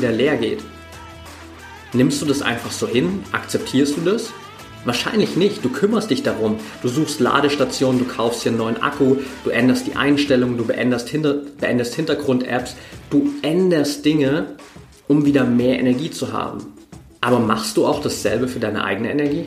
wieder leer geht. Nimmst du das einfach so hin? Akzeptierst du das? Wahrscheinlich nicht. Du kümmerst dich darum. Du suchst Ladestationen, du kaufst dir einen neuen Akku, du änderst die Einstellungen, du beendest, Hinter beendest Hintergrund-Apps, du änderst Dinge, um wieder mehr Energie zu haben. Aber machst du auch dasselbe für deine eigene Energie?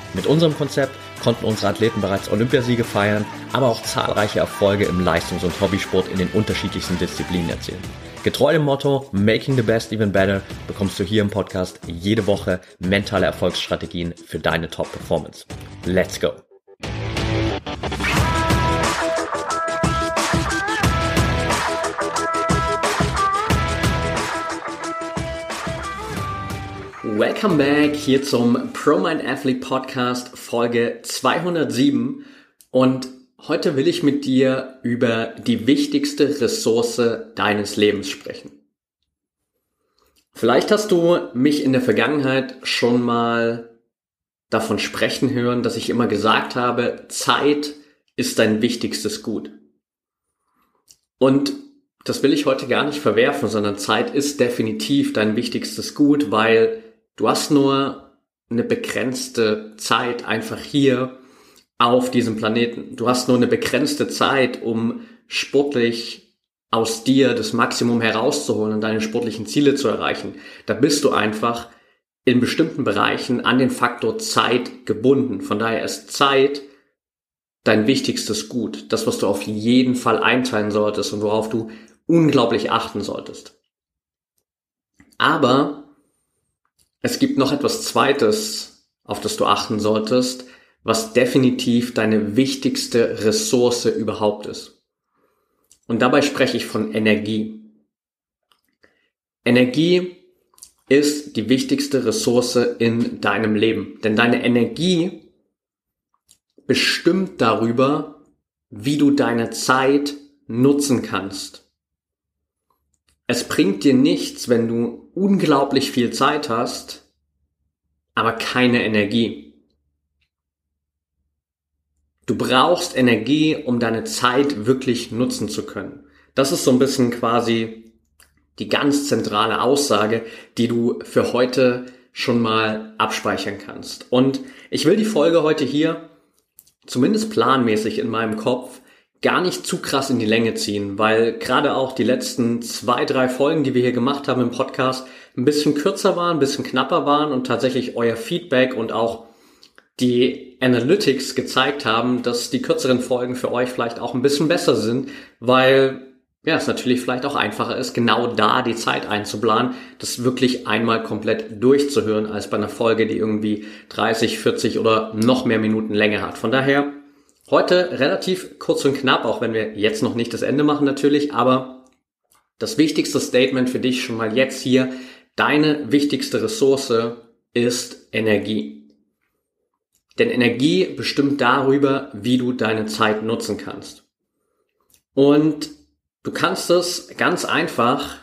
Mit unserem Konzept konnten unsere Athleten bereits Olympiasiege feiern, aber auch zahlreiche Erfolge im Leistungs- und Hobbysport in den unterschiedlichsten Disziplinen erzielen. Getreu dem Motto Making the Best Even Better bekommst du hier im Podcast jede Woche mentale Erfolgsstrategien für deine Top-Performance. Let's go! Welcome back hier zum Pro Mind Athlete Podcast Folge 207 und Heute will ich mit dir über die wichtigste Ressource deines Lebens sprechen. Vielleicht hast du mich in der Vergangenheit schon mal davon sprechen hören, dass ich immer gesagt habe, Zeit ist dein wichtigstes Gut. Und das will ich heute gar nicht verwerfen, sondern Zeit ist definitiv dein wichtigstes Gut, weil du hast nur eine begrenzte Zeit einfach hier auf diesem Planeten. Du hast nur eine begrenzte Zeit, um sportlich aus dir das Maximum herauszuholen und deine sportlichen Ziele zu erreichen. Da bist du einfach in bestimmten Bereichen an den Faktor Zeit gebunden. Von daher ist Zeit dein wichtigstes Gut. Das, was du auf jeden Fall einteilen solltest und worauf du unglaublich achten solltest. Aber es gibt noch etwas Zweites, auf das du achten solltest, was definitiv deine wichtigste Ressource überhaupt ist. Und dabei spreche ich von Energie. Energie ist die wichtigste Ressource in deinem Leben, denn deine Energie bestimmt darüber, wie du deine Zeit nutzen kannst. Es bringt dir nichts, wenn du unglaublich viel Zeit hast, aber keine Energie. Du brauchst Energie, um deine Zeit wirklich nutzen zu können. Das ist so ein bisschen quasi die ganz zentrale Aussage, die du für heute schon mal abspeichern kannst. Und ich will die Folge heute hier, zumindest planmäßig in meinem Kopf, gar nicht zu krass in die Länge ziehen, weil gerade auch die letzten zwei, drei Folgen, die wir hier gemacht haben im Podcast, ein bisschen kürzer waren, ein bisschen knapper waren und tatsächlich euer Feedback und auch die Analytics gezeigt haben, dass die kürzeren Folgen für euch vielleicht auch ein bisschen besser sind, weil ja, es natürlich vielleicht auch einfacher ist, genau da die Zeit einzuplanen, das wirklich einmal komplett durchzuhören, als bei einer Folge, die irgendwie 30, 40 oder noch mehr Minuten Länge hat. Von daher heute relativ kurz und knapp, auch wenn wir jetzt noch nicht das Ende machen natürlich, aber das wichtigste Statement für dich schon mal jetzt hier, deine wichtigste Ressource ist Energie. Denn Energie bestimmt darüber, wie du deine Zeit nutzen kannst. Und du kannst es ganz einfach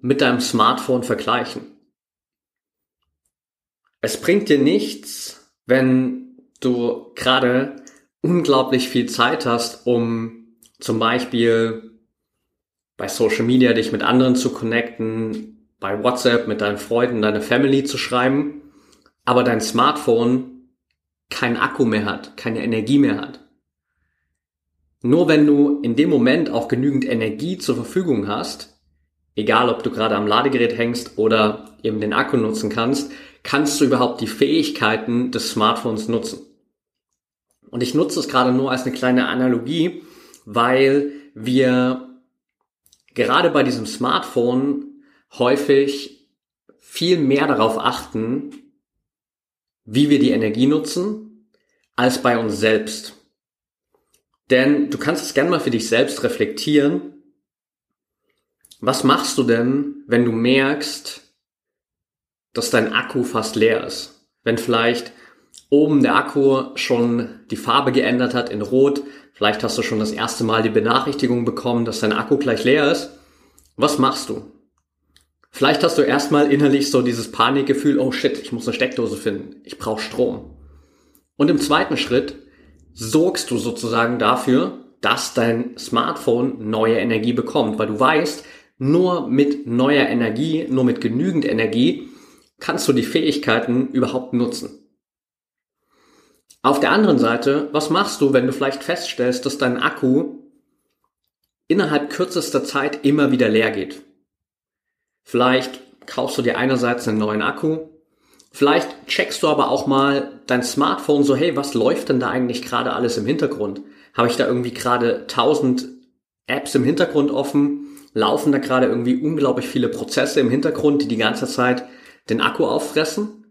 mit deinem Smartphone vergleichen. Es bringt dir nichts, wenn du gerade unglaublich viel Zeit hast, um zum Beispiel bei Social Media dich mit anderen zu connecten, bei WhatsApp mit deinen Freunden, deiner Family zu schreiben, aber dein Smartphone keinen Akku mehr hat, keine Energie mehr hat. Nur wenn du in dem Moment auch genügend Energie zur Verfügung hast, egal ob du gerade am Ladegerät hängst oder eben den Akku nutzen kannst, kannst du überhaupt die Fähigkeiten des Smartphones nutzen. Und ich nutze es gerade nur als eine kleine Analogie, weil wir gerade bei diesem Smartphone häufig viel mehr darauf achten, wie wir die Energie nutzen, als bei uns selbst. Denn du kannst es gerne mal für dich selbst reflektieren. Was machst du denn, wenn du merkst, dass dein Akku fast leer ist? Wenn vielleicht oben der Akku schon die Farbe geändert hat in Rot. Vielleicht hast du schon das erste Mal die Benachrichtigung bekommen, dass dein Akku gleich leer ist. Was machst du? Vielleicht hast du erstmal innerlich so dieses Panikgefühl, oh shit, ich muss eine Steckdose finden, ich brauche Strom. Und im zweiten Schritt sorgst du sozusagen dafür, dass dein Smartphone neue Energie bekommt, weil du weißt, nur mit neuer Energie, nur mit genügend Energie kannst du die Fähigkeiten überhaupt nutzen. Auf der anderen Seite, was machst du, wenn du vielleicht feststellst, dass dein Akku innerhalb kürzester Zeit immer wieder leer geht? Vielleicht kaufst du dir einerseits einen neuen Akku, vielleicht checkst du aber auch mal dein Smartphone so, hey, was läuft denn da eigentlich gerade alles im Hintergrund? Habe ich da irgendwie gerade tausend Apps im Hintergrund offen? Laufen da gerade irgendwie unglaublich viele Prozesse im Hintergrund, die die ganze Zeit den Akku auffressen?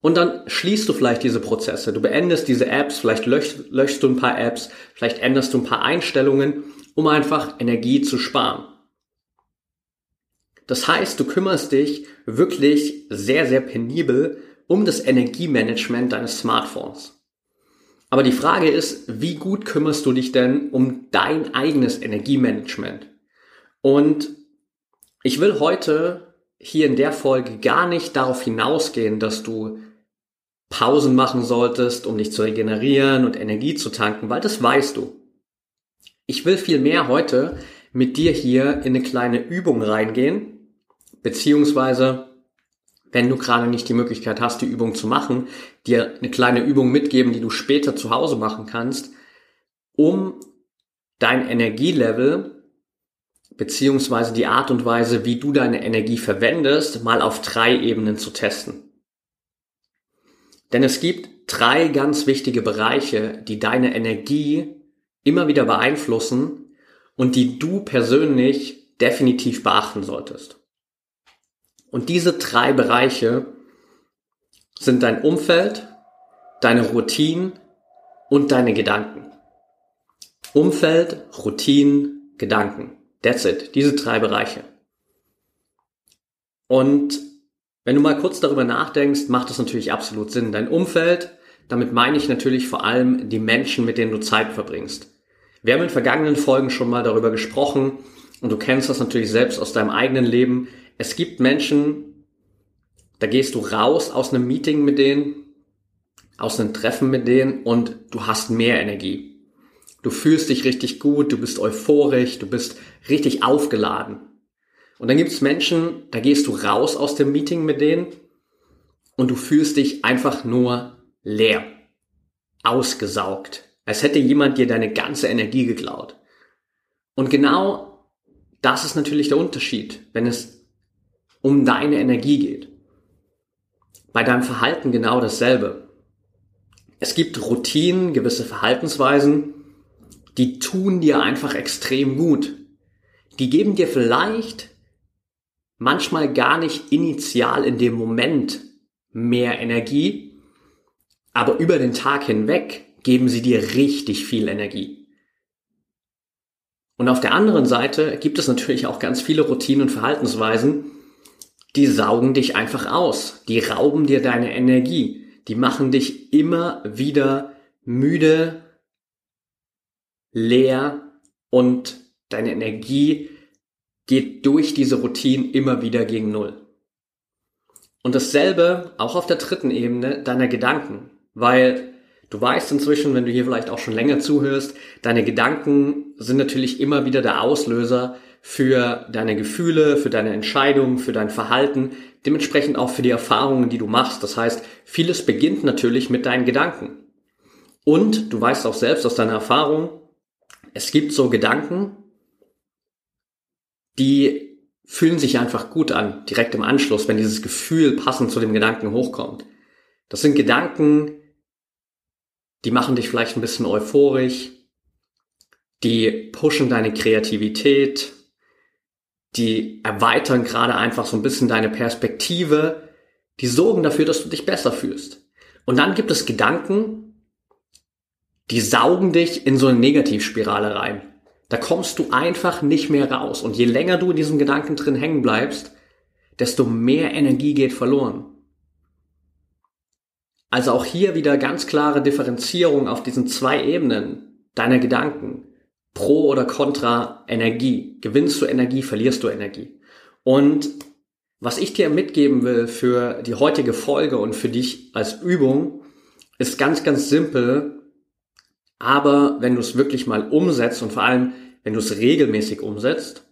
Und dann schließt du vielleicht diese Prozesse. Du beendest diese Apps, vielleicht löschst, löschst du ein paar Apps, vielleicht änderst du ein paar Einstellungen, um einfach Energie zu sparen. Das heißt, du kümmerst dich wirklich sehr, sehr penibel um das Energiemanagement deines Smartphones. Aber die Frage ist, wie gut kümmerst du dich denn um dein eigenes Energiemanagement? Und ich will heute hier in der Folge gar nicht darauf hinausgehen, dass du Pausen machen solltest, um dich zu regenerieren und Energie zu tanken, weil das weißt du. Ich will vielmehr heute mit dir hier in eine kleine Übung reingehen, beziehungsweise wenn du gerade nicht die Möglichkeit hast, die Übung zu machen, dir eine kleine Übung mitgeben, die du später zu Hause machen kannst, um dein Energielevel beziehungsweise die Art und Weise, wie du deine Energie verwendest, mal auf drei Ebenen zu testen. Denn es gibt drei ganz wichtige Bereiche, die deine Energie immer wieder beeinflussen und die du persönlich definitiv beachten solltest. Und diese drei Bereiche sind dein Umfeld, deine Routinen und deine Gedanken. Umfeld, Routinen, Gedanken. That's it. Diese drei Bereiche. Und wenn du mal kurz darüber nachdenkst, macht es natürlich absolut Sinn. Dein Umfeld, damit meine ich natürlich vor allem die Menschen, mit denen du Zeit verbringst. Wir haben in vergangenen Folgen schon mal darüber gesprochen und du kennst das natürlich selbst aus deinem eigenen Leben. Es gibt Menschen, da gehst du raus aus einem Meeting mit denen, aus einem Treffen mit denen und du hast mehr Energie. Du fühlst dich richtig gut, du bist euphorisch, du bist richtig aufgeladen. Und dann gibt es Menschen, da gehst du raus aus dem Meeting mit denen und du fühlst dich einfach nur leer, ausgesaugt, als hätte jemand dir deine ganze Energie geklaut. Und genau das ist natürlich der Unterschied, wenn es um deine Energie geht. Bei deinem Verhalten genau dasselbe. Es gibt Routinen, gewisse Verhaltensweisen, die tun dir einfach extrem gut. Die geben dir vielleicht manchmal gar nicht initial in dem Moment mehr Energie, aber über den Tag hinweg geben sie dir richtig viel Energie. Und auf der anderen Seite gibt es natürlich auch ganz viele Routinen und Verhaltensweisen, die saugen dich einfach aus, die rauben dir deine Energie, die machen dich immer wieder müde, leer und deine Energie geht durch diese Routinen immer wieder gegen Null. Und dasselbe auch auf der dritten Ebene deiner Gedanken, weil du weißt inzwischen, wenn du hier vielleicht auch schon länger zuhörst, deine Gedanken sind natürlich immer wieder der Auslöser für deine Gefühle, für deine Entscheidungen, für dein Verhalten, dementsprechend auch für die Erfahrungen, die du machst. Das heißt, vieles beginnt natürlich mit deinen Gedanken. Und du weißt auch selbst aus deiner Erfahrung, es gibt so Gedanken, die fühlen sich einfach gut an, direkt im Anschluss, wenn dieses Gefühl passend zu dem Gedanken hochkommt. Das sind Gedanken, die machen dich vielleicht ein bisschen euphorisch, die pushen deine Kreativität, die erweitern gerade einfach so ein bisschen deine Perspektive, die sorgen dafür, dass du dich besser fühlst. Und dann gibt es Gedanken, die saugen dich in so eine Negativspirale rein. Da kommst du einfach nicht mehr raus. Und je länger du in diesem Gedanken drin hängen bleibst, desto mehr Energie geht verloren. Also auch hier wieder ganz klare Differenzierung auf diesen zwei Ebenen deiner Gedanken. Pro oder contra Energie. Gewinnst du Energie, verlierst du Energie. Und was ich dir mitgeben will für die heutige Folge und für dich als Übung, ist ganz, ganz simpel. Aber wenn du es wirklich mal umsetzt und vor allem, wenn du es regelmäßig umsetzt,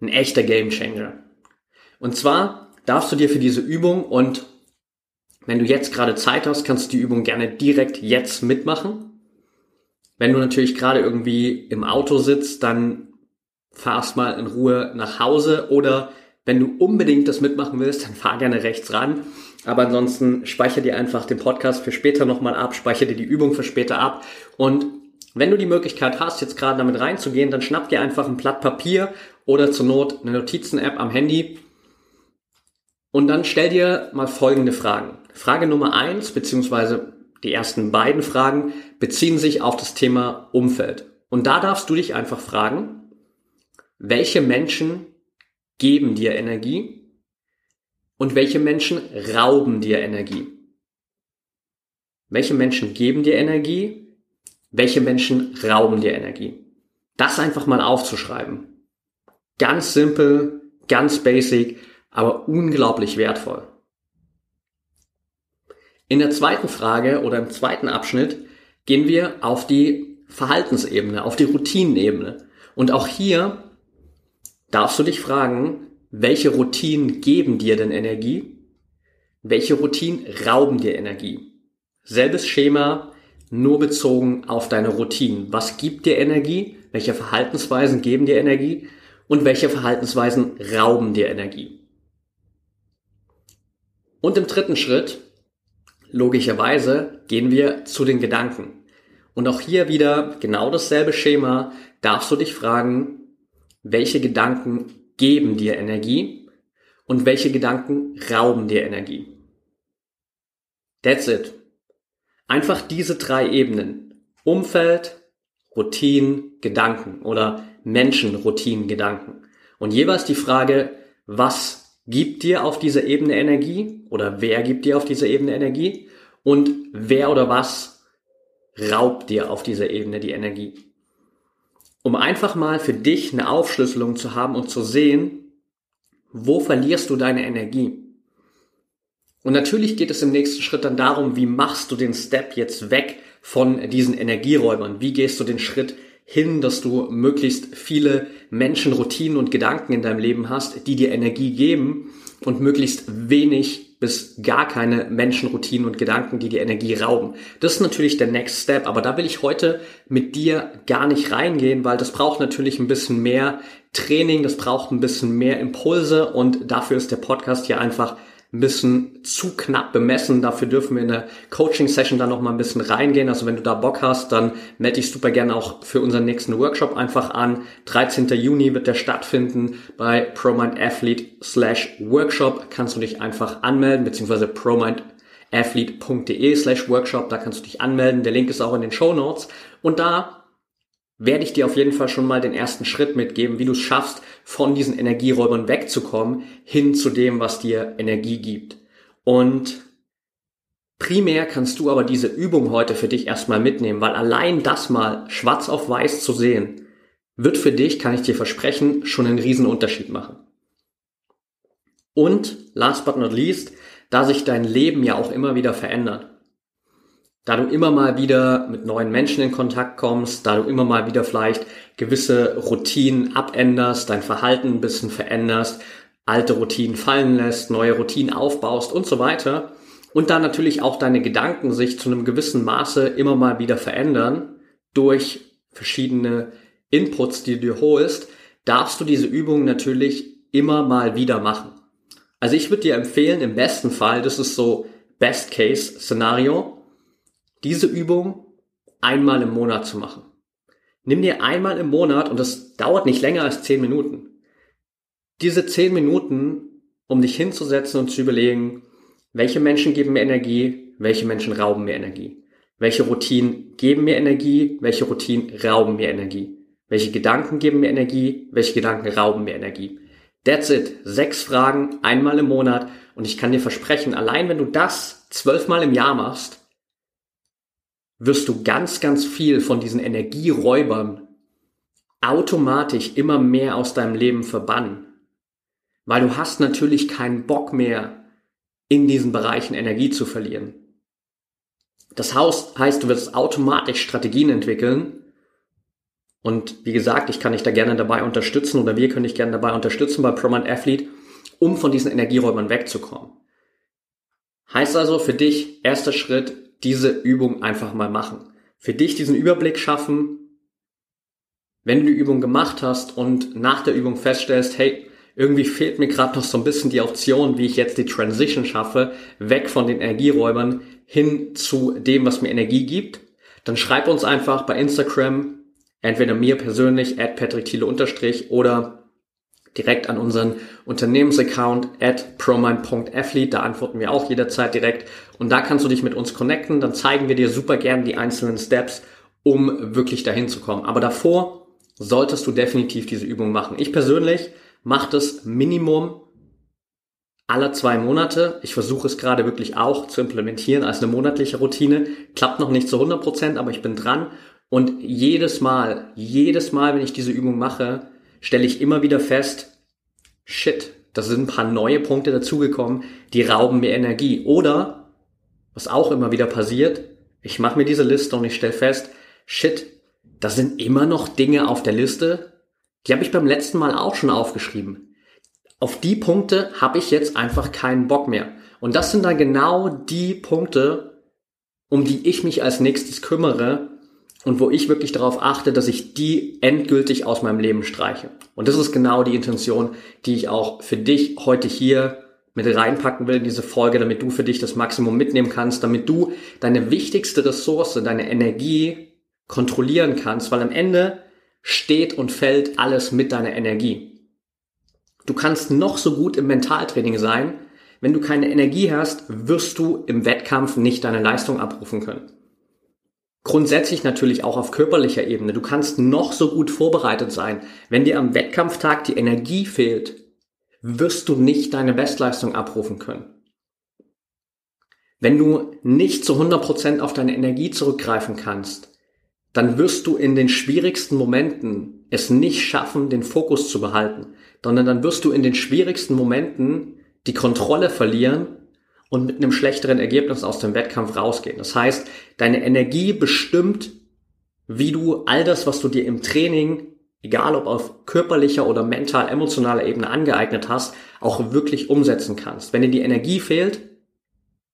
ein echter Game Changer. Und zwar darfst du dir für diese Übung und wenn du jetzt gerade Zeit hast, kannst du die Übung gerne direkt jetzt mitmachen. Wenn du natürlich gerade irgendwie im Auto sitzt, dann fahrst mal in Ruhe nach Hause oder wenn du unbedingt das mitmachen willst, dann fahr gerne rechts ran. Aber ansonsten speichere dir einfach den Podcast für später nochmal ab, speichere dir die Übung für später ab. Und wenn du die Möglichkeit hast, jetzt gerade damit reinzugehen, dann schnapp dir einfach ein Blatt Papier oder zur Not eine Notizen-App am Handy. Und dann stell dir mal folgende Fragen. Frage Nummer eins, beziehungsweise die ersten beiden Fragen, beziehen sich auf das Thema Umfeld. Und da darfst du dich einfach fragen, welche Menschen geben dir Energie und welche Menschen rauben dir Energie? Welche Menschen geben dir Energie? Welche Menschen rauben dir Energie? Das einfach mal aufzuschreiben. Ganz simpel, ganz basic, aber unglaublich wertvoll. In der zweiten Frage oder im zweiten Abschnitt gehen wir auf die Verhaltensebene, auf die Routinenebene. Und auch hier darfst du dich fragen, welche Routinen geben dir denn Energie? Welche Routinen rauben dir Energie? Selbes Schema, nur bezogen auf deine Routinen. Was gibt dir Energie? Welche Verhaltensweisen geben dir Energie? Und welche Verhaltensweisen rauben dir Energie? Und im dritten Schritt, logischerweise, gehen wir zu den Gedanken. Und auch hier wieder genau dasselbe Schema. Darfst du dich fragen, welche Gedanken geben dir Energie und welche Gedanken rauben dir Energie. That's it. Einfach diese drei Ebenen. Umfeld, Routinen, Gedanken oder Menschen, Routinen, Gedanken. Und jeweils die Frage, was gibt dir auf dieser Ebene Energie oder wer gibt dir auf dieser Ebene Energie und wer oder was raubt dir auf dieser Ebene die Energie um einfach mal für dich eine Aufschlüsselung zu haben und zu sehen, wo verlierst du deine Energie. Und natürlich geht es im nächsten Schritt dann darum, wie machst du den Step jetzt weg von diesen Energieräubern? Wie gehst du den Schritt hin, dass du möglichst viele Menschen, Routinen und Gedanken in deinem Leben hast, die dir Energie geben und möglichst wenig bis gar keine Menschenroutinen und Gedanken, die die Energie rauben. Das ist natürlich der Next Step, aber da will ich heute mit dir gar nicht reingehen, weil das braucht natürlich ein bisschen mehr Training, das braucht ein bisschen mehr Impulse und dafür ist der Podcast hier einfach ein bisschen zu knapp bemessen. Dafür dürfen wir in der Coaching-Session dann noch mal ein bisschen reingehen. Also wenn du da Bock hast, dann melde dich super gerne auch für unseren nächsten Workshop einfach an. 13. Juni wird der stattfinden bei ProMind Athlete slash Workshop. Kannst du dich einfach anmelden, beziehungsweise promindathlete.de slash Workshop. Da kannst du dich anmelden. Der Link ist auch in den Show Notes. Und da werde ich dir auf jeden Fall schon mal den ersten Schritt mitgeben, wie du es schaffst, von diesen Energieräubern wegzukommen, hin zu dem, was dir Energie gibt. Und primär kannst du aber diese Übung heute für dich erstmal mitnehmen, weil allein das mal schwarz auf weiß zu sehen, wird für dich, kann ich dir versprechen, schon einen riesen Unterschied machen. Und last but not least, da sich dein Leben ja auch immer wieder verändert da du immer mal wieder mit neuen Menschen in Kontakt kommst, da du immer mal wieder vielleicht gewisse Routinen abänderst, dein Verhalten ein bisschen veränderst, alte Routinen fallen lässt, neue Routinen aufbaust und so weiter. Und da natürlich auch deine Gedanken sich zu einem gewissen Maße immer mal wieder verändern durch verschiedene Inputs, die du dir holst, darfst du diese Übung natürlich immer mal wieder machen. Also ich würde dir empfehlen, im besten Fall, das ist so Best Case Szenario, diese Übung einmal im Monat zu machen. Nimm dir einmal im Monat, und das dauert nicht länger als zehn Minuten, diese zehn Minuten, um dich hinzusetzen und zu überlegen, welche Menschen geben mir Energie, welche Menschen rauben mir Energie. Welche Routinen geben mir Energie, welche Routinen rauben mir Energie. Welche Gedanken geben mir Energie, welche Gedanken rauben mir Energie. That's it. Sechs Fragen, einmal im Monat. Und ich kann dir versprechen, allein wenn du das zwölfmal im Jahr machst, wirst du ganz, ganz viel von diesen Energieräubern automatisch immer mehr aus deinem Leben verbannen. Weil du hast natürlich keinen Bock mehr, in diesen Bereichen Energie zu verlieren. Das heißt, du wirst automatisch Strategien entwickeln. Und wie gesagt, ich kann dich da gerne dabei unterstützen oder wir können dich gerne dabei unterstützen bei ProMind Athlete, um von diesen Energieräubern wegzukommen. Heißt also für dich, erster Schritt, diese Übung einfach mal machen. Für dich diesen Überblick schaffen, wenn du die Übung gemacht hast und nach der Übung feststellst, hey, irgendwie fehlt mir gerade noch so ein bisschen die Option, wie ich jetzt die Transition schaffe, weg von den Energieräubern hin zu dem, was mir Energie gibt, dann schreib uns einfach bei Instagram, entweder mir persönlich, at patrickthiele oder direkt an unseren Unternehmensaccount at promine.athlete. Da antworten wir auch jederzeit direkt. Und da kannst du dich mit uns connecten. Dann zeigen wir dir super gern die einzelnen Steps, um wirklich dahin zu kommen. Aber davor solltest du definitiv diese Übung machen. Ich persönlich mache das Minimum alle zwei Monate. Ich versuche es gerade wirklich auch zu implementieren als eine monatliche Routine. Klappt noch nicht zu 100 Prozent, aber ich bin dran. Und jedes Mal, jedes Mal, wenn ich diese Übung mache, stelle ich immer wieder fest, shit, da sind ein paar neue Punkte dazugekommen, die rauben mir Energie. Oder, was auch immer wieder passiert, ich mache mir diese Liste und ich stelle fest, shit, da sind immer noch Dinge auf der Liste, die habe ich beim letzten Mal auch schon aufgeschrieben. Auf die Punkte habe ich jetzt einfach keinen Bock mehr. Und das sind dann genau die Punkte, um die ich mich als nächstes kümmere, und wo ich wirklich darauf achte, dass ich die endgültig aus meinem Leben streiche. Und das ist genau die Intention, die ich auch für dich heute hier mit reinpacken will in diese Folge, damit du für dich das Maximum mitnehmen kannst, damit du deine wichtigste Ressource, deine Energie kontrollieren kannst, weil am Ende steht und fällt alles mit deiner Energie. Du kannst noch so gut im Mentaltraining sein, wenn du keine Energie hast, wirst du im Wettkampf nicht deine Leistung abrufen können. Grundsätzlich natürlich auch auf körperlicher Ebene. Du kannst noch so gut vorbereitet sein. Wenn dir am Wettkampftag die Energie fehlt, wirst du nicht deine Bestleistung abrufen können. Wenn du nicht zu 100% auf deine Energie zurückgreifen kannst, dann wirst du in den schwierigsten Momenten es nicht schaffen, den Fokus zu behalten, sondern dann wirst du in den schwierigsten Momenten die Kontrolle verlieren und mit einem schlechteren Ergebnis aus dem Wettkampf rausgehen. Das heißt, deine Energie bestimmt, wie du all das, was du dir im Training, egal ob auf körperlicher oder mental, emotionaler Ebene angeeignet hast, auch wirklich umsetzen kannst. Wenn dir die Energie fehlt,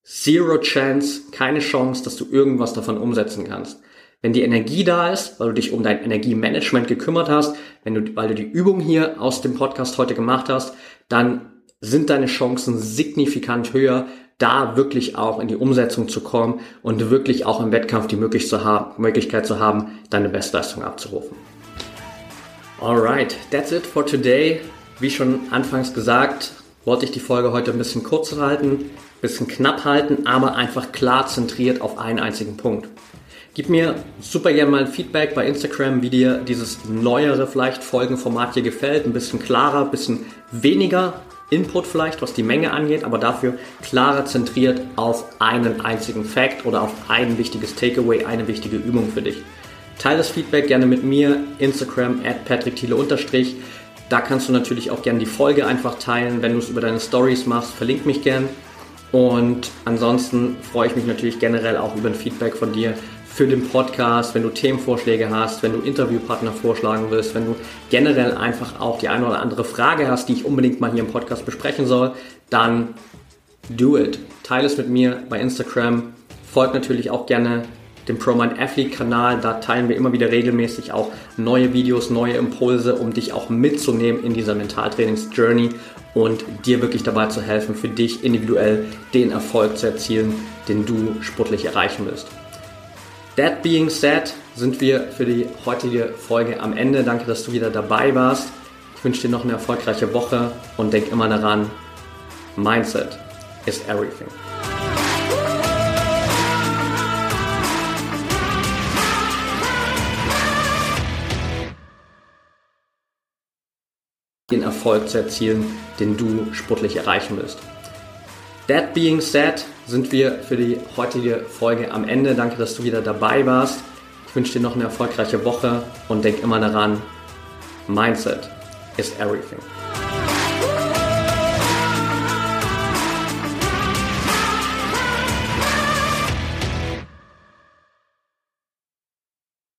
zero chance, keine Chance, dass du irgendwas davon umsetzen kannst. Wenn die Energie da ist, weil du dich um dein Energiemanagement gekümmert hast, wenn du, weil du die Übung hier aus dem Podcast heute gemacht hast, dann sind deine Chancen signifikant höher, da wirklich auch in die Umsetzung zu kommen und wirklich auch im Wettkampf die Möglichkeit zu haben, deine Bestleistung abzurufen. Alright, that's it for today. Wie schon anfangs gesagt, wollte ich die Folge heute ein bisschen kurzer halten, ein bisschen knapp halten, aber einfach klar zentriert auf einen einzigen Punkt. Gib mir super gerne mal ein Feedback bei Instagram, wie dir dieses neuere vielleicht Folgenformat hier gefällt. Ein bisschen klarer, ein bisschen weniger Input vielleicht, was die Menge angeht, aber dafür klarer zentriert auf einen einzigen Fact oder auf ein wichtiges Takeaway, eine wichtige Übung für dich. Teile das Feedback gerne mit mir, Instagram at patrickthiele. Da kannst du natürlich auch gerne die Folge einfach teilen, wenn du es über deine Stories machst, verlink mich gern. Und ansonsten freue ich mich natürlich generell auch über ein Feedback von dir, für den Podcast, wenn du Themenvorschläge hast, wenn du Interviewpartner vorschlagen willst, wenn du generell einfach auch die eine oder andere Frage hast, die ich unbedingt mal hier im Podcast besprechen soll, dann do it. Teile es mit mir bei Instagram. Folgt natürlich auch gerne dem ProMind Athlete Kanal. Da teilen wir immer wieder regelmäßig auch neue Videos, neue Impulse, um dich auch mitzunehmen in dieser Mentaltrainings-Journey und dir wirklich dabei zu helfen, für dich individuell den Erfolg zu erzielen, den du sportlich erreichen willst. That being said, sind wir für die heutige Folge am Ende. Danke, dass du wieder dabei warst. Ich wünsche dir noch eine erfolgreiche Woche und denk immer daran, Mindset is everything. den Erfolg zu erzielen, den du sportlich erreichen willst. That being said, sind wir für die heutige Folge am Ende. Danke, dass du wieder dabei warst. Ich wünsche dir noch eine erfolgreiche Woche und denk immer daran, Mindset is everything.